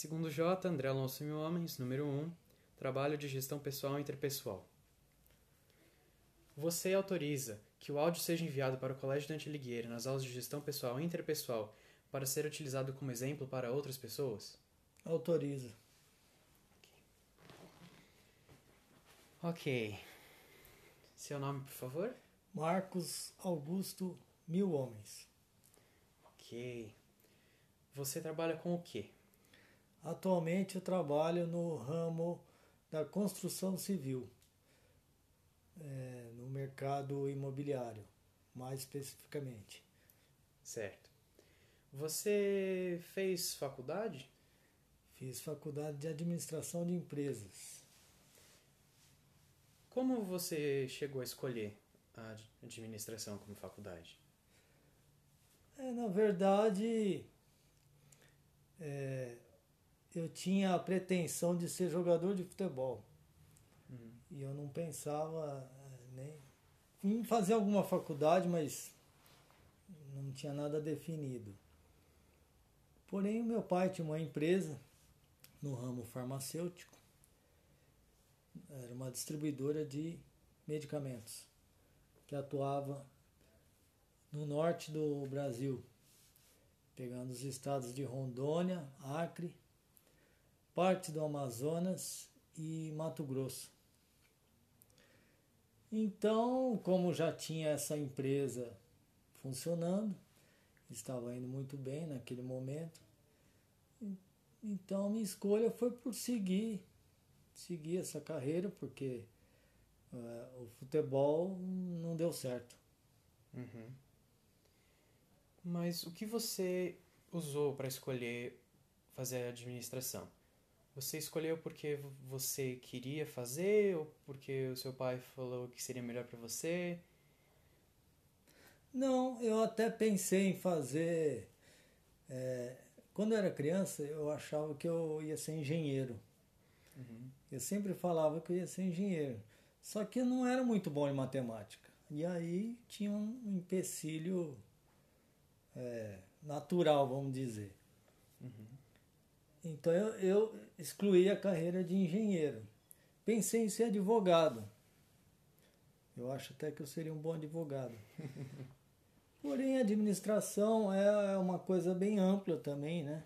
Segundo J, André Alonso Mil Homens, número 1, Trabalho de Gestão Pessoal e Interpessoal. Você autoriza que o áudio seja enviado para o Colégio Dante Alighieri nas aulas de gestão pessoal e interpessoal para ser utilizado como exemplo para outras pessoas? Autoriza. Ok. Seu nome, por favor? Marcos Augusto Mil Homens. Ok. Você trabalha com o quê? Atualmente eu trabalho no ramo da construção civil, é, no mercado imobiliário, mais especificamente. Certo. Você fez faculdade? Fiz faculdade de administração de empresas. Como você chegou a escolher a administração como faculdade? É, na verdade, é, eu tinha a pretensão de ser jogador de futebol. Uhum. E eu não pensava é, nem em fazer alguma faculdade, mas não tinha nada definido. Porém, o meu pai tinha uma empresa no ramo farmacêutico, era uma distribuidora de medicamentos que atuava no norte do Brasil, pegando os estados de Rondônia, Acre, parte do Amazonas e Mato Grosso. Então, como já tinha essa empresa funcionando, estava indo muito bem naquele momento, então minha escolha foi por seguir, seguir essa carreira, porque uh, o futebol não deu certo. Uhum. Mas o que você usou para escolher fazer administração? Você escolheu porque você queria fazer ou porque o seu pai falou que seria melhor para você? Não, eu até pensei em fazer. É, quando eu era criança, eu achava que eu ia ser engenheiro. Uhum. Eu sempre falava que eu ia ser engenheiro. Só que eu não era muito bom em matemática. E aí tinha um empecilho é, natural, vamos dizer. Uhum. Então eu, eu excluí a carreira de engenheiro. Pensei em ser advogado. Eu acho até que eu seria um bom advogado. Porém, a administração é uma coisa bem ampla também, né?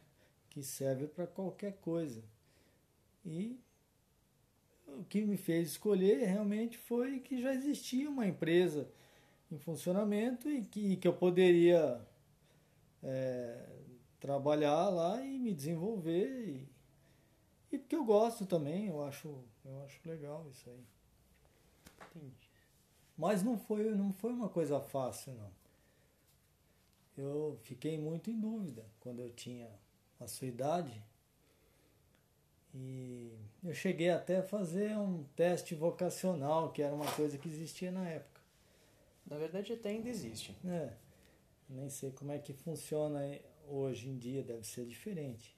Que serve para qualquer coisa. E o que me fez escolher realmente foi que já existia uma empresa em funcionamento e que, que eu poderia é, trabalhar lá e me desenvolver e, e porque eu gosto também, eu acho, eu acho legal isso aí. Entendi. Mas não foi, não foi uma coisa fácil não. Eu fiquei muito em dúvida quando eu tinha a sua idade. E eu cheguei até a fazer um teste vocacional, que era uma coisa que existia na época. Na verdade até ainda existe. É. Nem sei como é que funciona hoje em dia, deve ser diferente.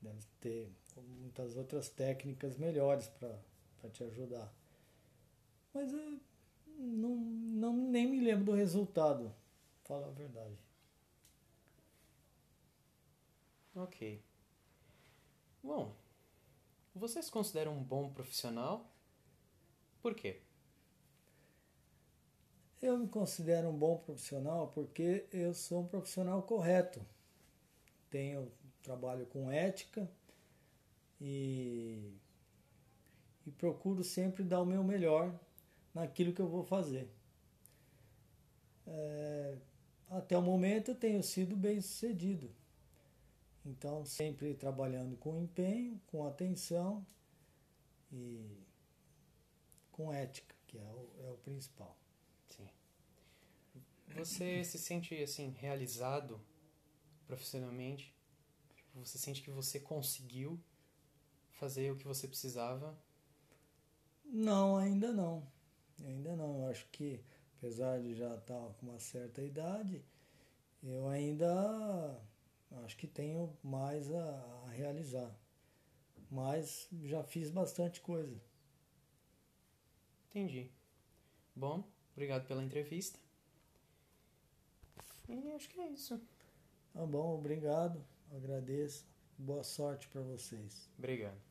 Deve ter muitas outras técnicas melhores para te ajudar. Mas eu não, não, nem me lembro do resultado, fala a verdade. Ok. Bom, você se considera um bom profissional? Por quê? Eu me considero um bom profissional porque eu sou um profissional correto. Tenho trabalho com ética e, e procuro sempre dar o meu melhor naquilo que eu vou fazer. É, até o momento eu tenho sido bem sucedido. Então, sempre trabalhando com empenho, com atenção e com ética, que é o, é o principal. Sim. Você se sente assim realizado profissionalmente? Você sente que você conseguiu fazer o que você precisava? Não, ainda não. Ainda não. Eu acho que, apesar de já estar com uma certa idade, eu ainda acho que tenho mais a, a realizar. Mas já fiz bastante coisa. Entendi. Bom, obrigado pela entrevista. E acho que é isso. Tá bom, obrigado. Agradeço. Boa sorte para vocês. Obrigado.